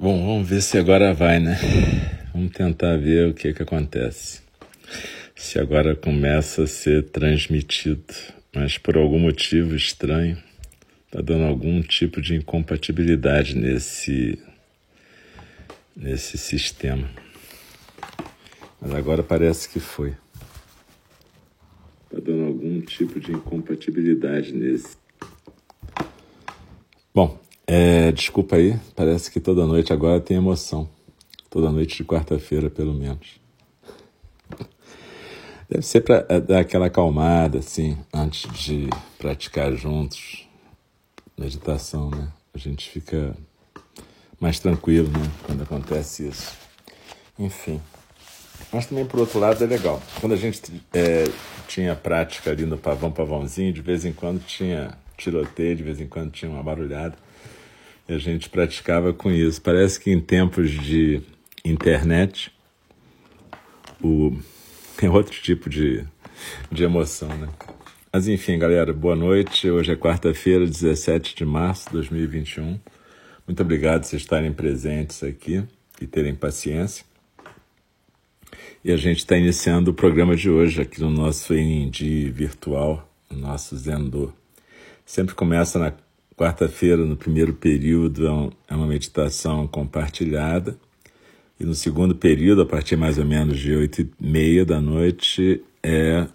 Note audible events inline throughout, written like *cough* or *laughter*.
Bom, vamos ver se agora vai, né? Vamos tentar ver o que que acontece. Se agora começa a ser transmitido, mas por algum motivo estranho, tá dando algum tipo de incompatibilidade nesse nesse sistema. Mas agora parece que foi. Tá dando algum tipo de incompatibilidade nesse. Bom, é, desculpa aí, parece que toda noite agora tem emoção. Toda noite de quarta-feira, pelo menos. Deve ser para é, dar aquela acalmada, assim, antes de praticar juntos meditação, né? A gente fica mais tranquilo, né? Quando acontece isso. Enfim. Mas também, por outro lado, é legal. Quando a gente é, tinha prática ali no pavão, pavãozinho, de vez em quando tinha tiroteio, de vez em quando tinha uma barulhada a gente praticava com isso. Parece que em tempos de internet o, *laughs* é outro tipo de, de emoção, né? Mas enfim, galera, boa noite. Hoje é quarta-feira, 17 de março de 2021. Muito obrigado por vocês estarem presentes aqui e terem paciência. E a gente está iniciando o programa de hoje aqui no nosso ND virtual, no nosso Zendô. Sempre começa na Quarta-feira, no primeiro período, é, é uma meditação compartilhada. E no segundo período, a partir mais ou menos de oito e meia da noite, é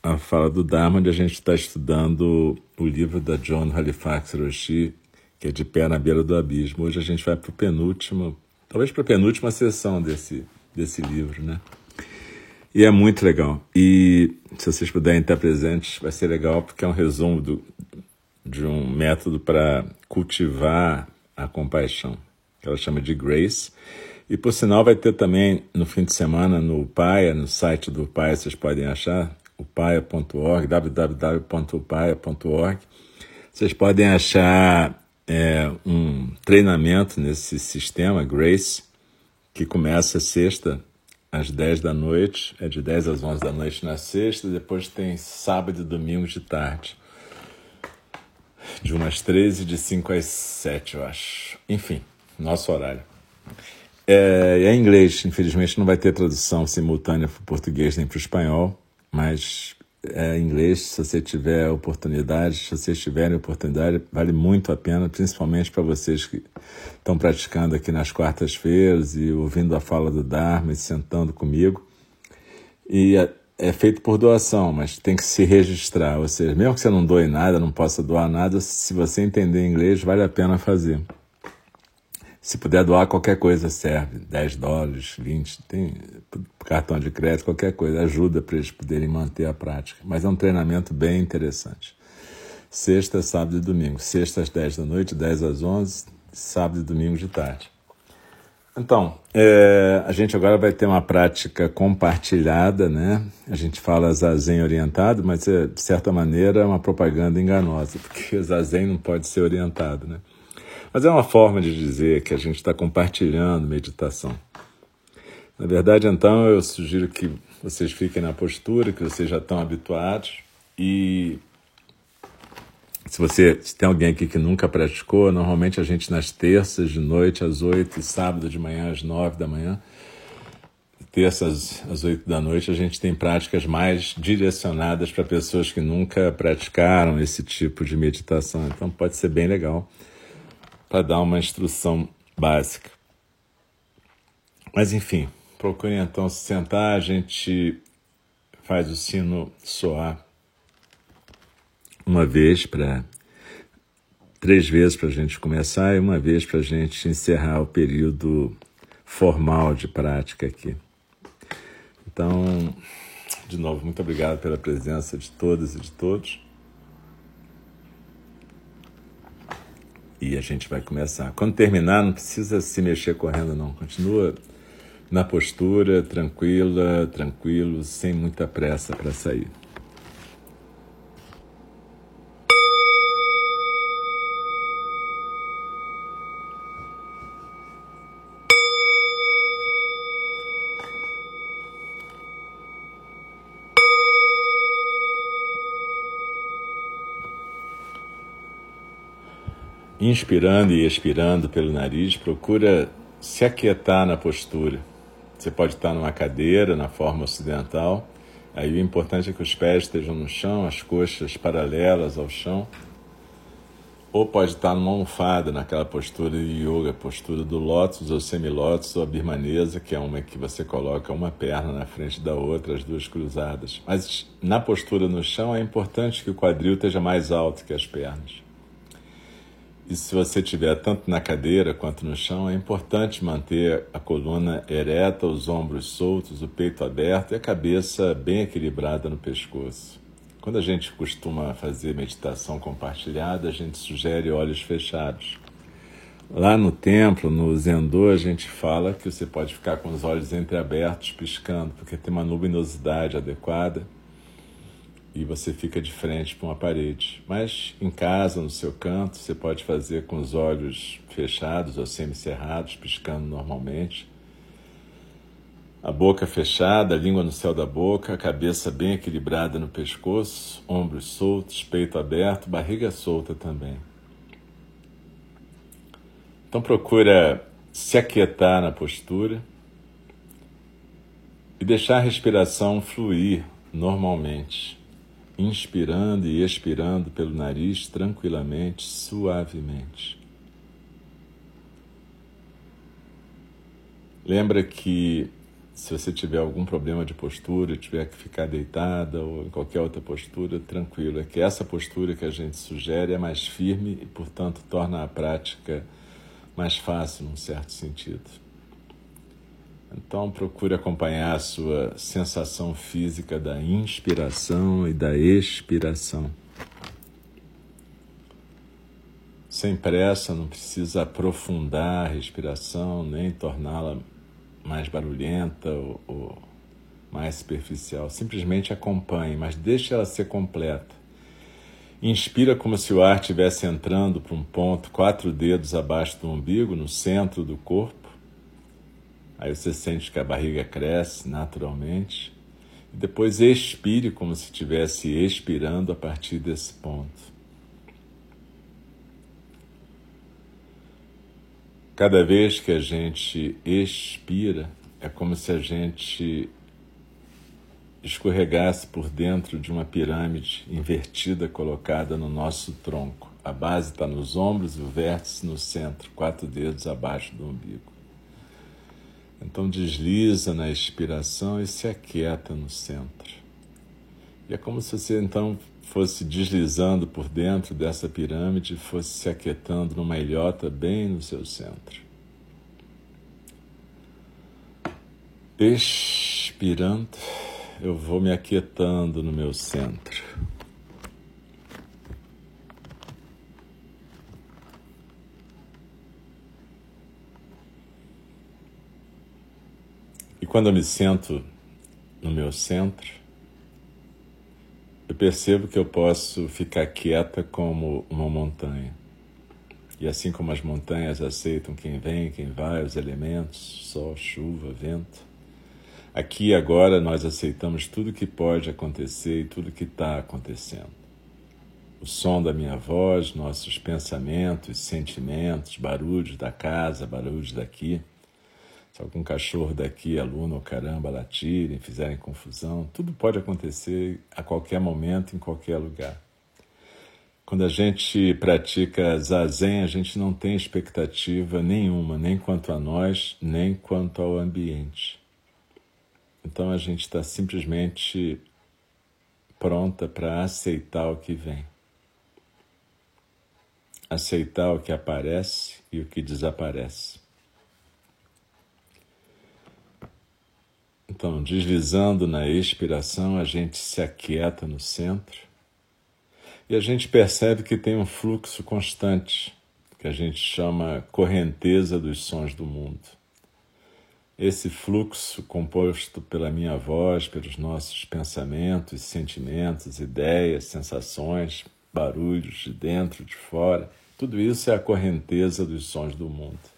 a fala do Dharma, onde a gente está estudando o livro da John Halifax Roshi, que é De Pé na Beira do Abismo. Hoje a gente vai para o penúltimo, talvez para a penúltima sessão desse, desse livro, né? E é muito legal. E se vocês puderem estar presentes, vai ser legal, porque é um resumo do, de um método para cultivar a compaixão, que ela chama de Grace. E por sinal vai ter também no fim de semana no Paia, no site do Paia vocês podem achar, o paia.org, www.paia.org. Vocês podem achar é, um treinamento nesse sistema Grace, que começa sexta às 10 da noite, é de 10 às 11 da noite na sexta, depois tem sábado e domingo de tarde de umas 13, de 5 às 7, eu acho. Enfim, nosso horário. É, é em inglês, infelizmente não vai ter tradução simultânea para o português nem para o espanhol, mas é em inglês, se você tiver oportunidade, se vocês tiverem oportunidade, vale muito a pena, principalmente para vocês que estão praticando aqui nas quartas-feiras e ouvindo a fala do Dharma e sentando comigo. E é feito por doação, mas tem que se registrar. Ou seja, mesmo que você não doe nada, não possa doar nada, se você entender inglês, vale a pena fazer. Se puder doar qualquer coisa serve, 10 dólares, 20, tem cartão de crédito, qualquer coisa, ajuda para eles poderem manter a prática. Mas é um treinamento bem interessante. Sexta, sábado e domingo. Sexta às 10 da noite, 10 às 11, sábado e domingo de tarde. Então, é, a gente agora vai ter uma prática compartilhada, né? A gente fala zazen orientado, mas é, de certa maneira é uma propaganda enganosa, *laughs* porque zazen não pode ser orientado, né? Mas é uma forma de dizer que a gente está compartilhando meditação. Na verdade, então, eu sugiro que vocês fiquem na postura, que vocês já estão habituados e se você se tem alguém aqui que nunca praticou, normalmente a gente nas terças de noite às oito e sábado de manhã às nove da manhã, terças às oito da noite, a gente tem práticas mais direcionadas para pessoas que nunca praticaram esse tipo de meditação. Então pode ser bem legal para dar uma instrução básica. Mas enfim, procure então se sentar, a gente faz o sino soar uma vez para três vezes para a gente começar e uma vez para a gente encerrar o período formal de prática aqui. Então, de novo, muito obrigado pela presença de todas e de todos. E a gente vai começar. Quando terminar, não precisa se mexer correndo, não. Continua na postura, tranquila, tranquilo, sem muita pressa para sair. Inspirando e expirando pelo nariz, procura se aquietar na postura. Você pode estar numa cadeira, na forma ocidental. Aí o importante é que os pés estejam no chão, as coxas paralelas ao chão. Ou pode estar numa almofada, naquela postura de yoga, postura do lótus ou semilótus ou a birmanesa, que é uma que você coloca uma perna na frente da outra, as duas cruzadas. Mas na postura no chão é importante que o quadril esteja mais alto que as pernas. E se você estiver tanto na cadeira quanto no chão, é importante manter a coluna ereta, os ombros soltos, o peito aberto e a cabeça bem equilibrada no pescoço. Quando a gente costuma fazer meditação compartilhada, a gente sugere olhos fechados. Lá no templo, no Zendô, a gente fala que você pode ficar com os olhos entreabertos, piscando, porque tem uma luminosidade adequada e você fica de frente para uma parede. Mas em casa, no seu canto, você pode fazer com os olhos fechados ou semicerrados, piscando normalmente. A boca fechada, a língua no céu da boca, a cabeça bem equilibrada no pescoço, ombros soltos, peito aberto, barriga solta também. Então procura se aquietar na postura e deixar a respiração fluir normalmente inspirando e expirando pelo nariz tranquilamente, suavemente. Lembra que se você tiver algum problema de postura, tiver que ficar deitada ou em qualquer outra postura, tranquilo. É que essa postura que a gente sugere é mais firme e, portanto, torna a prática mais fácil num certo sentido. Então procure acompanhar a sua sensação física da inspiração e da expiração. Sem pressa, não precisa aprofundar a respiração, nem torná-la mais barulhenta ou, ou mais superficial. Simplesmente acompanhe, mas deixe ela ser completa. Inspira como se o ar estivesse entrando para um ponto quatro dedos abaixo do umbigo, no centro do corpo Aí você sente que a barriga cresce naturalmente. E depois expire como se estivesse expirando a partir desse ponto. Cada vez que a gente expira, é como se a gente escorregasse por dentro de uma pirâmide invertida colocada no nosso tronco. A base está nos ombros e o vértice no centro, quatro dedos abaixo do umbigo. Então desliza na expiração e se aquieta no centro. E é como se você então fosse deslizando por dentro dessa pirâmide fosse se aquietando numa ilhota bem no seu centro. Expirando, eu vou me aquietando no meu centro. E quando eu me sento no meu centro, eu percebo que eu posso ficar quieta como uma montanha. E assim como as montanhas aceitam quem vem, quem vai, os elementos, sol, chuva, vento, aqui e agora nós aceitamos tudo que pode acontecer e tudo que está acontecendo. O som da minha voz, nossos pensamentos, sentimentos, barulhos da casa, barulhos daqui se algum cachorro daqui, aluno ou caramba, latirem, fizerem confusão, tudo pode acontecer a qualquer momento, em qualquer lugar. Quando a gente pratica zazen, a gente não tem expectativa nenhuma, nem quanto a nós, nem quanto ao ambiente. Então a gente está simplesmente pronta para aceitar o que vem. Aceitar o que aparece e o que desaparece. Então, deslizando na expiração, a gente se aquieta no centro e a gente percebe que tem um fluxo constante, que a gente chama correnteza dos sons do mundo. Esse fluxo, composto pela minha voz, pelos nossos pensamentos, sentimentos, ideias, sensações, barulhos de dentro, de fora, tudo isso é a correnteza dos sons do mundo.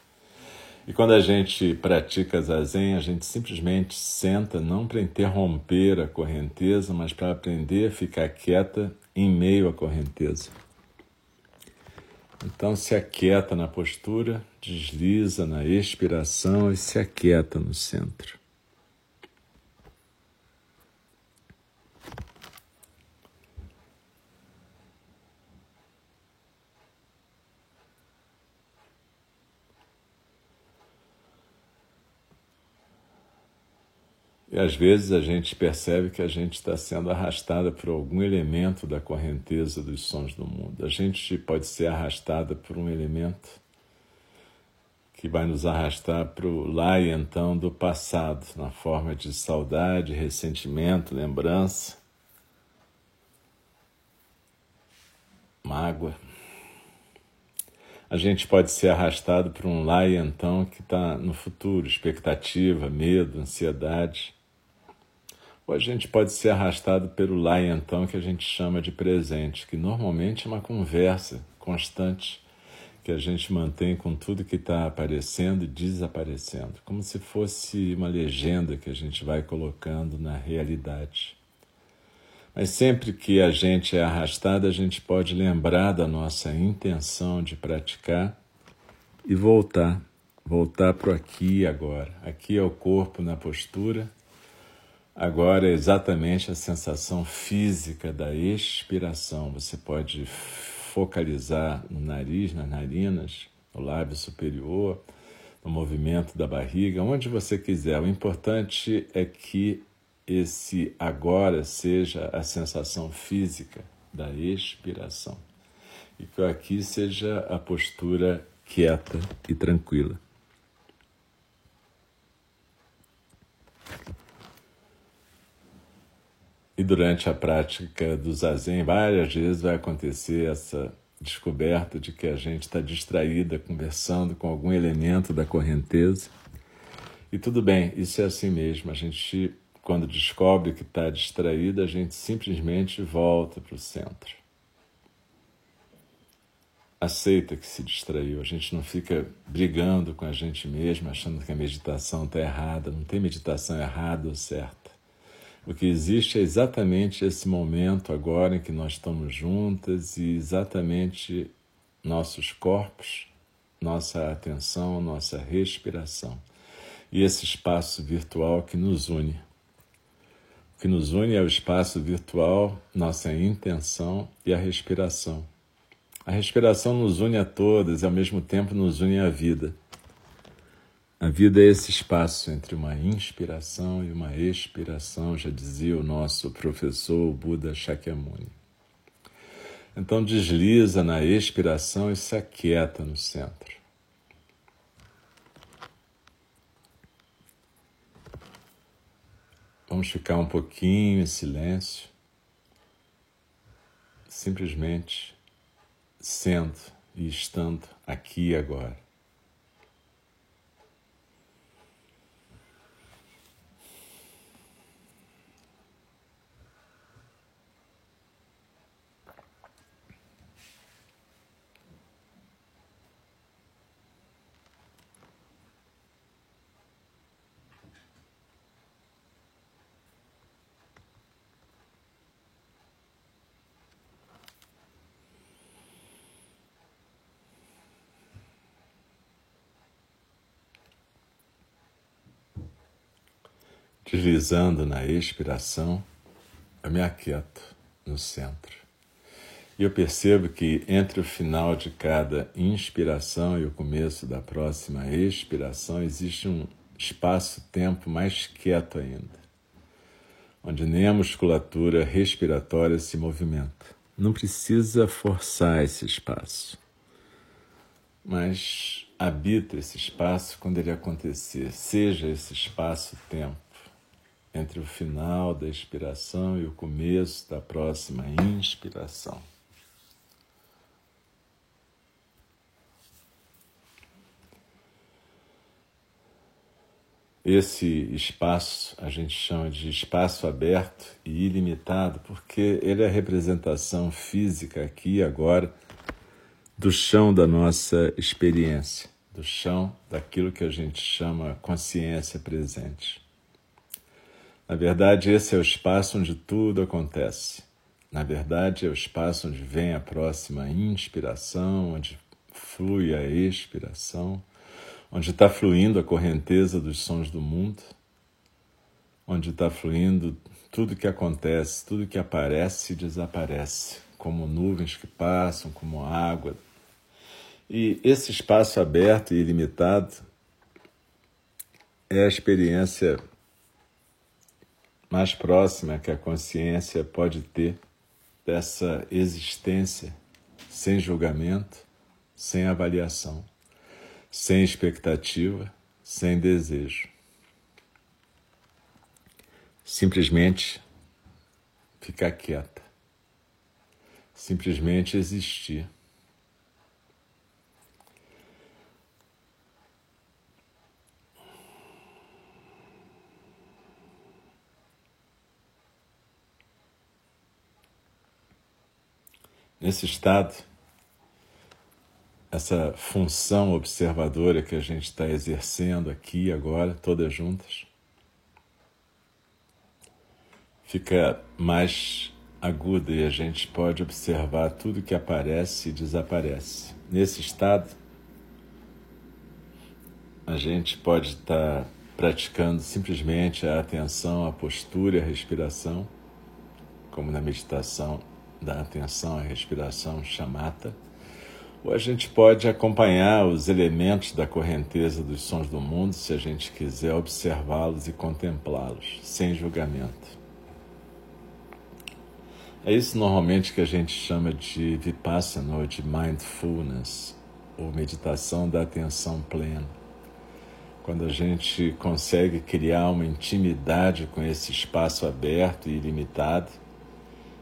E quando a gente pratica zazen, a gente simplesmente senta não para interromper a correnteza, mas para aprender a ficar quieta em meio à correnteza. Então se aquieta na postura, desliza na expiração e se aquieta no centro. E às vezes a gente percebe que a gente está sendo arrastada por algum elemento da correnteza dos sons do mundo. A gente pode ser arrastada por um elemento que vai nos arrastar para o lá e então do passado, na forma de saudade, ressentimento, lembrança, mágoa. A gente pode ser arrastado para um lá e então que está no futuro, expectativa, medo, ansiedade. Ou a gente pode ser arrastado pelo lá e então que a gente chama de presente, que normalmente é uma conversa constante que a gente mantém com tudo que está aparecendo e desaparecendo, como se fosse uma legenda que a gente vai colocando na realidade. Mas sempre que a gente é arrastado, a gente pode lembrar da nossa intenção de praticar e voltar, voltar para o aqui e agora. Aqui é o corpo na postura Agora, exatamente a sensação física da expiração. Você pode focalizar no nariz, nas narinas, no lábio superior, no movimento da barriga, onde você quiser. O importante é que esse agora seja a sensação física da expiração e que aqui seja a postura quieta e tranquila. E durante a prática do zazen, várias vezes vai acontecer essa descoberta de que a gente está distraída conversando com algum elemento da correnteza. E tudo bem, isso é assim mesmo. A gente, quando descobre que está distraída, a gente simplesmente volta para o centro. Aceita que se distraiu. A gente não fica brigando com a gente mesmo, achando que a meditação está errada. Não tem meditação errada ou certa. O que existe é exatamente esse momento agora em que nós estamos juntas e exatamente nossos corpos, nossa atenção, nossa respiração e esse espaço virtual que nos une. O que nos une é o espaço virtual, nossa intenção e a respiração. A respiração nos une a todas e ao mesmo tempo nos une à vida. A vida é esse espaço entre uma inspiração e uma expiração, já dizia o nosso professor Buda Shakyamuni. Então desliza na expiração e se aquieta no centro. Vamos ficar um pouquinho em silêncio, simplesmente sendo e estando aqui agora. Deslizando na expiração, eu me aquieto no centro. E eu percebo que entre o final de cada inspiração e o começo da próxima expiração existe um espaço-tempo mais quieto ainda, onde nem a musculatura respiratória se movimenta. Não precisa forçar esse espaço, mas habita esse espaço quando ele acontecer, seja esse espaço-tempo entre o final da expiração e o começo da próxima inspiração. Esse espaço a gente chama de espaço aberto e ilimitado, porque ele é a representação física aqui e agora do chão da nossa experiência, do chão daquilo que a gente chama consciência presente. Na verdade, esse é o espaço onde tudo acontece. Na verdade, é o espaço onde vem a próxima inspiração, onde flui a expiração, onde está fluindo a correnteza dos sons do mundo, onde está fluindo tudo que acontece, tudo que aparece e desaparece, como nuvens que passam, como água. E esse espaço aberto e ilimitado é a experiência mais próxima que a consciência pode ter dessa existência sem julgamento, sem avaliação, sem expectativa, sem desejo. Simplesmente ficar quieta, simplesmente existir. Nesse estado, essa função observadora que a gente está exercendo aqui agora, todas juntas, fica mais aguda e a gente pode observar tudo que aparece e desaparece. Nesse estado, a gente pode estar tá praticando simplesmente a atenção, a postura, a respiração, como na meditação da atenção à respiração chamata, ou a gente pode acompanhar os elementos da correnteza dos sons do mundo se a gente quiser observá-los e contemplá-los, sem julgamento. É isso normalmente que a gente chama de vipassana ou de mindfulness, ou meditação da atenção plena. Quando a gente consegue criar uma intimidade com esse espaço aberto e ilimitado,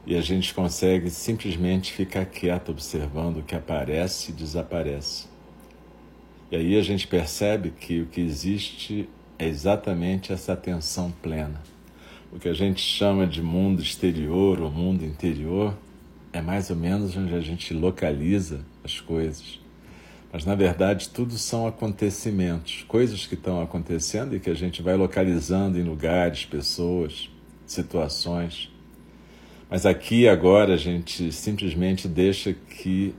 e a gente consegue simplesmente ficar quieto observando o que aparece e desaparece. E aí a gente percebe que o que existe é exatamente essa atenção plena. O que a gente chama de mundo exterior ou mundo interior é mais ou menos onde a gente localiza as coisas. Mas na verdade tudo são acontecimentos, coisas que estão acontecendo e que a gente vai localizando em lugares, pessoas, situações. Mas aqui agora a gente simplesmente deixa que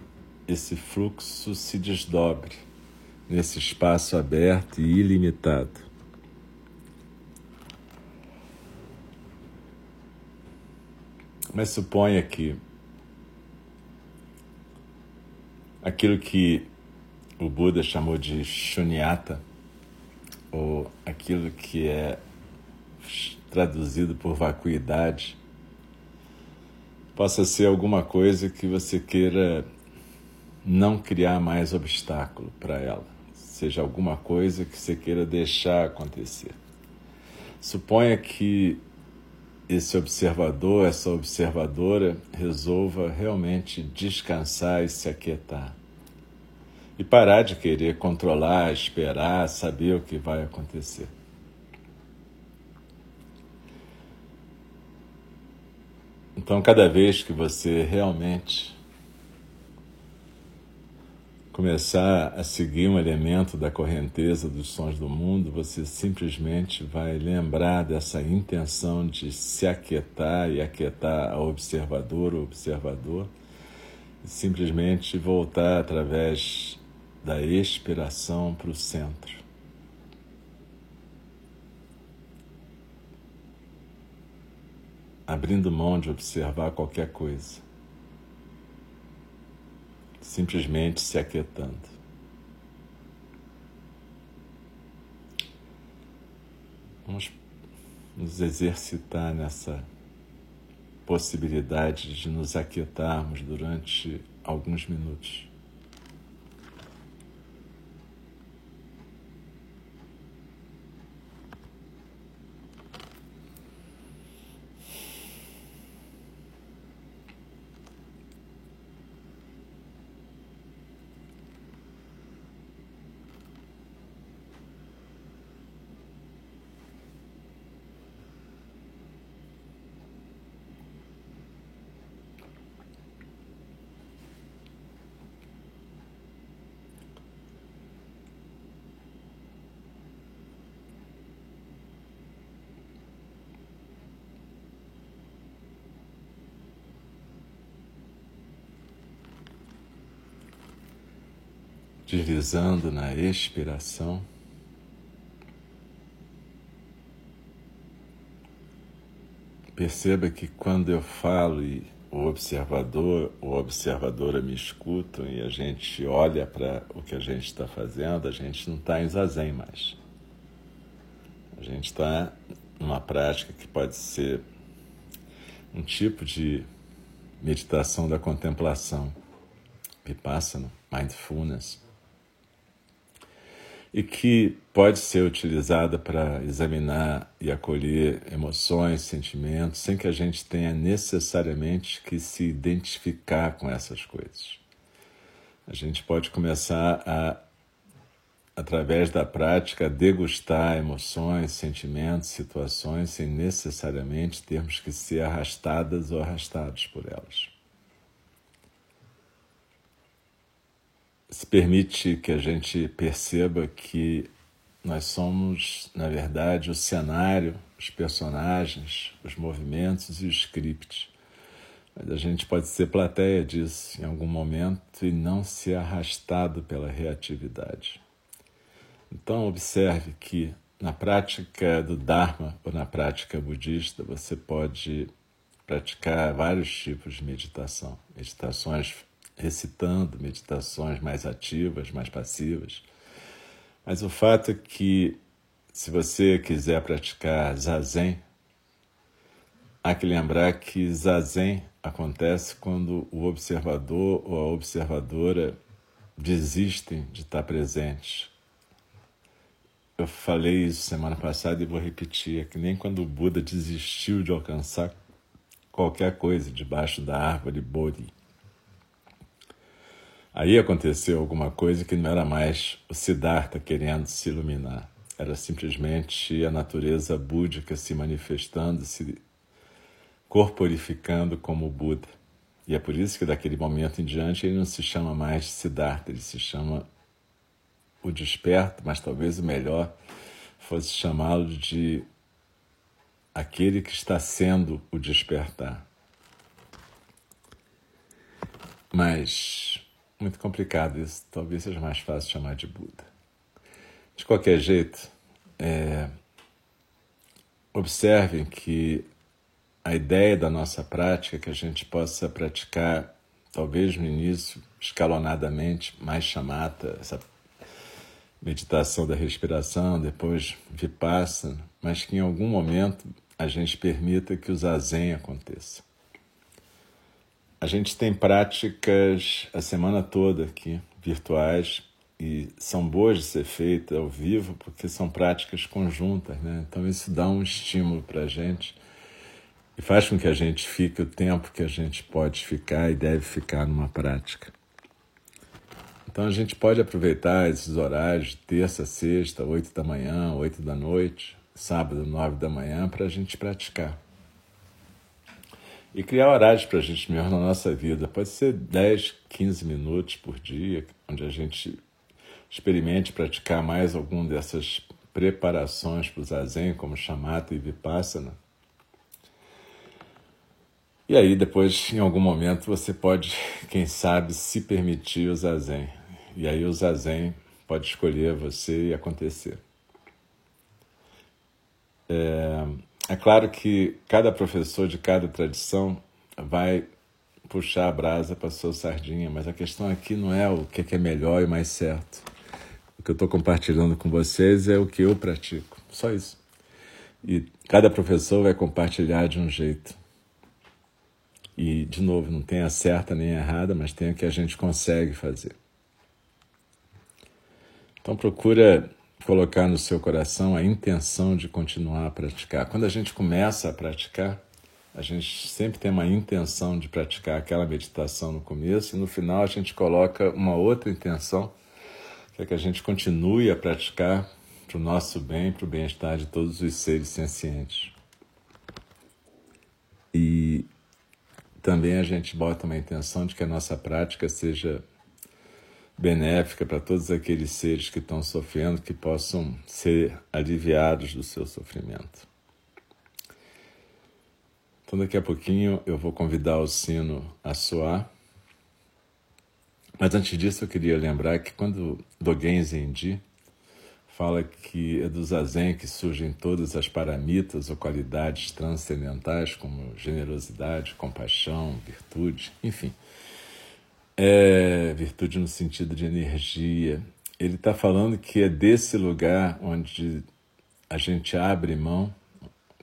esse fluxo se desdobre nesse espaço aberto e ilimitado. Mas suponha que aquilo que o Buda chamou de shunyata, ou aquilo que é traduzido por vacuidade, possa ser alguma coisa que você queira não criar mais obstáculo para ela, seja alguma coisa que você queira deixar acontecer. Suponha que esse observador, essa observadora resolva realmente descansar e se aquietar. E parar de querer controlar, esperar, saber o que vai acontecer. Então, cada vez que você realmente começar a seguir um elemento da correnteza dos sons do mundo, você simplesmente vai lembrar dessa intenção de se aquietar e aquietar a observador ou observador, e simplesmente voltar através da expiração para o centro. Abrindo mão de observar qualquer coisa, simplesmente se aquietando. Vamos nos exercitar nessa possibilidade de nos aquietarmos durante alguns minutos. Deslizando na expiração. Perceba que quando eu falo e o observador ou observadora me escutam e a gente olha para o que a gente está fazendo, a gente não está em zazen mais. A gente está numa prática que pode ser um tipo de meditação da contemplação, vipassana, mindfulness, e que pode ser utilizada para examinar e acolher emoções, sentimentos, sem que a gente tenha necessariamente que se identificar com essas coisas. A gente pode começar a, através da prática, degustar emoções, sentimentos, situações, sem necessariamente termos que ser arrastadas ou arrastados por elas. Se permite que a gente perceba que nós somos, na verdade, o cenário, os personagens, os movimentos e o script. Mas a gente pode ser plateia disso em algum momento e não ser arrastado pela reatividade. Então, observe que na prática do Dharma ou na prática budista, você pode praticar vários tipos de meditação. Meditações recitando meditações mais ativas, mais passivas. Mas o fato é que, se você quiser praticar zazen, há que lembrar que zazen acontece quando o observador ou a observadora desistem de estar presentes. Eu falei isso semana passada e vou repetir: é que nem quando o Buda desistiu de alcançar qualquer coisa debaixo da árvore Bodhi. Aí aconteceu alguma coisa que não era mais o Siddhartha querendo se iluminar, era simplesmente a natureza búdica se manifestando, se corporificando como Buda. E é por isso que daquele momento em diante ele não se chama mais Siddhartha, ele se chama o desperto, mas talvez o melhor fosse chamá-lo de aquele que está sendo o despertar. Mas muito complicado isso. Talvez seja mais fácil chamar de Buda. De qualquer jeito, é, observem que a ideia da nossa prática é que a gente possa praticar, talvez no início, escalonadamente, mais chamata, essa meditação da respiração, depois vipassana, mas que em algum momento a gente permita que o zazen aconteça. A gente tem práticas a semana toda aqui, virtuais, e são boas de ser feitas ao vivo porque são práticas conjuntas, né? Então isso dá um estímulo para a gente e faz com que a gente fique o tempo que a gente pode ficar e deve ficar numa prática. Então a gente pode aproveitar esses horários terça, sexta, oito da manhã, oito da noite, sábado, nove da manhã, para a gente praticar e criar horários para a gente melhor na nossa vida. Pode ser 10, 15 minutos por dia, onde a gente experimente praticar mais algum dessas preparações para o zazen, como chamata e vipassana. E aí, depois, em algum momento, você pode, quem sabe, se permitir o zazen. E aí o zazen pode escolher você e acontecer. É, é claro que cada professor de cada tradição vai puxar a brasa para sua sardinha, mas a questão aqui não é o que é melhor e mais certo. O que eu estou compartilhando com vocês é o que eu pratico, só isso. E cada professor vai compartilhar de um jeito. E, de novo, não tem a certa nem a errada, mas tem o que a gente consegue fazer. Então procura colocar no seu coração a intenção de continuar a praticar. Quando a gente começa a praticar, a gente sempre tem uma intenção de praticar aquela meditação no começo e no final a gente coloca uma outra intenção, que é que a gente continue a praticar para o nosso bem, para o bem-estar de todos os seres sencientes. E também a gente bota uma intenção de que a nossa prática seja benéfica para todos aqueles seres que estão sofrendo, que possam ser aliviados do seu sofrimento. Então, daqui a pouquinho eu vou convidar o sino a soar. Mas antes disso, eu queria lembrar que quando Dogen Zenji fala que é do zazen que surgem todas as paramitas ou qualidades transcendentais, como generosidade, compaixão, virtude, enfim. É, virtude no sentido de energia. Ele está falando que é desse lugar onde a gente abre mão,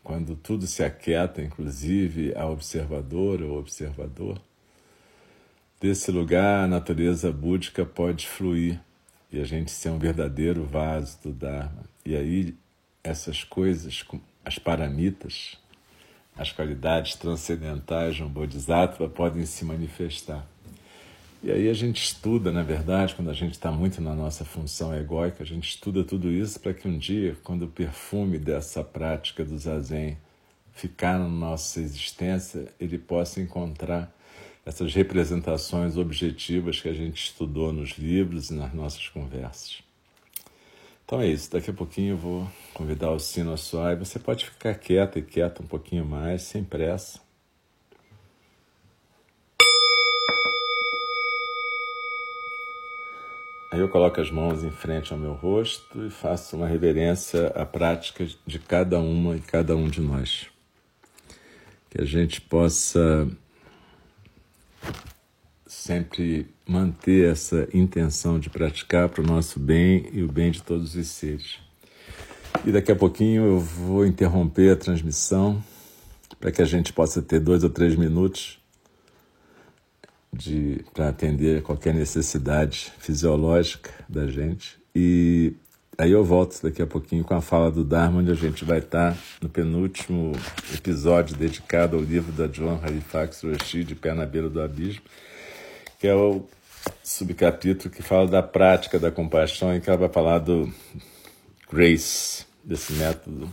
quando tudo se aquieta, inclusive a observadora ou observador, Desse lugar, a natureza búdica pode fluir e a gente ser um verdadeiro vaso do Dharma. E aí, essas coisas, as paramitas, as qualidades transcendentais de um Bodhisattva podem se manifestar. E aí a gente estuda, na verdade, quando a gente está muito na nossa função egóica, a gente estuda tudo isso para que um dia, quando o perfume dessa prática do zazen ficar na nossa existência, ele possa encontrar essas representações objetivas que a gente estudou nos livros e nas nossas conversas. Então é isso, daqui a pouquinho eu vou convidar o sino a soar e você pode ficar quieta e quieta um pouquinho mais, sem pressa. Aí eu coloco as mãos em frente ao meu rosto e faço uma reverência à prática de cada uma e cada um de nós. Que a gente possa sempre manter essa intenção de praticar para o nosso bem e o bem de todos os seres. E daqui a pouquinho eu vou interromper a transmissão para que a gente possa ter dois ou três minutos para atender qualquer necessidade fisiológica da gente. E aí eu volto daqui a pouquinho com a fala do Dharma, onde a gente vai estar no penúltimo episódio dedicado ao livro da John Halifax Roshi, De Pé na Beira do Abismo que é o subcapítulo que fala da prática da compaixão e que ela vai falar do Grace, desse método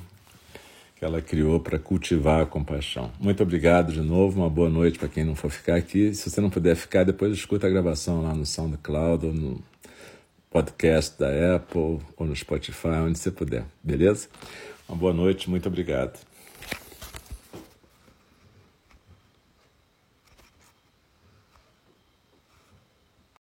que ela criou para cultivar a compaixão. Muito obrigado de novo, uma boa noite para quem não for ficar aqui. Se você não puder ficar, depois escuta a gravação lá no SoundCloud ou no podcast da Apple ou no Spotify, onde você puder, beleza? Uma boa noite, muito obrigado.